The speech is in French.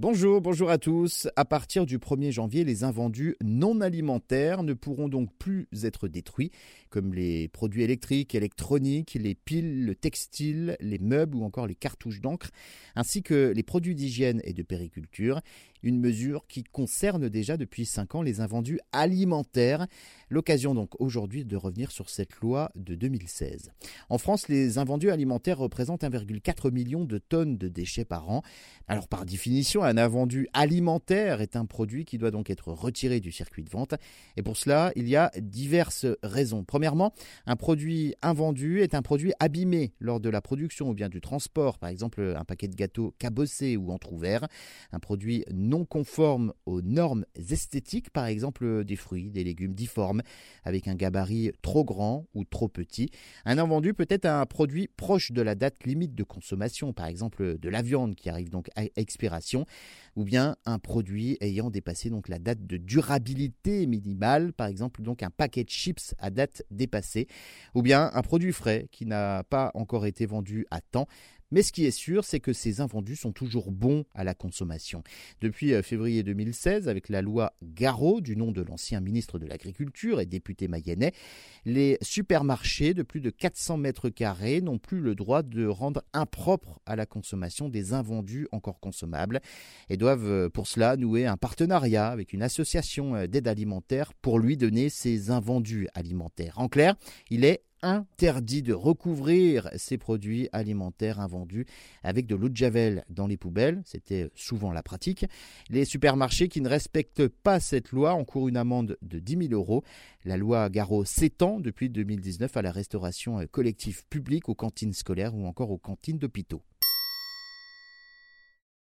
Bonjour, bonjour à tous. À partir du 1er janvier, les invendus non alimentaires ne pourront donc plus être détruits, comme les produits électriques, électroniques, les piles, le textile, les meubles ou encore les cartouches d'encre, ainsi que les produits d'hygiène et de périculture. Une mesure qui concerne déjà depuis 5 ans les invendus alimentaires. L'occasion donc aujourd'hui de revenir sur cette loi de 2016. En France, les invendus alimentaires représentent 1,4 million de tonnes de déchets par an. Alors par définition, un invendu alimentaire est un produit qui doit donc être retiré du circuit de vente. Et pour cela, il y a diverses raisons. Premièrement, un produit invendu est un produit abîmé lors de la production ou bien du transport, par exemple un paquet de gâteaux cabossé ou entrouvert, un produit non conforme aux normes esthétiques, par exemple des fruits, des légumes difformes, avec un gabarit trop grand ou trop petit. Un invendu peut être un produit proche de la date limite de consommation, par exemple de la viande qui arrive donc à expiration, ou bien un produit ayant dépassé donc la date de durabilité minimale, par exemple donc un paquet de chips à date dépassée, ou bien un produit frais qui n'a pas encore été vendu à temps mais ce qui est sûr, c'est que ces invendus sont toujours bons à la consommation. Depuis euh, février 2016, avec la loi Garot, du nom de l'ancien ministre de l'Agriculture et député mayennais, les supermarchés de plus de 400 mètres carrés n'ont plus le droit de rendre impropre à la consommation des invendus encore consommables et doivent euh, pour cela nouer un partenariat avec une association euh, d'aide alimentaire pour lui donner ces invendus alimentaires. En clair, il est interdit de recouvrir ces produits alimentaires invendus avec de l'eau de javel dans les poubelles. C'était souvent la pratique. Les supermarchés qui ne respectent pas cette loi encourent une amende de 10 000 euros. La loi Garot s'étend depuis 2019 à la restauration collective publique, aux cantines scolaires ou encore aux cantines d'hôpitaux.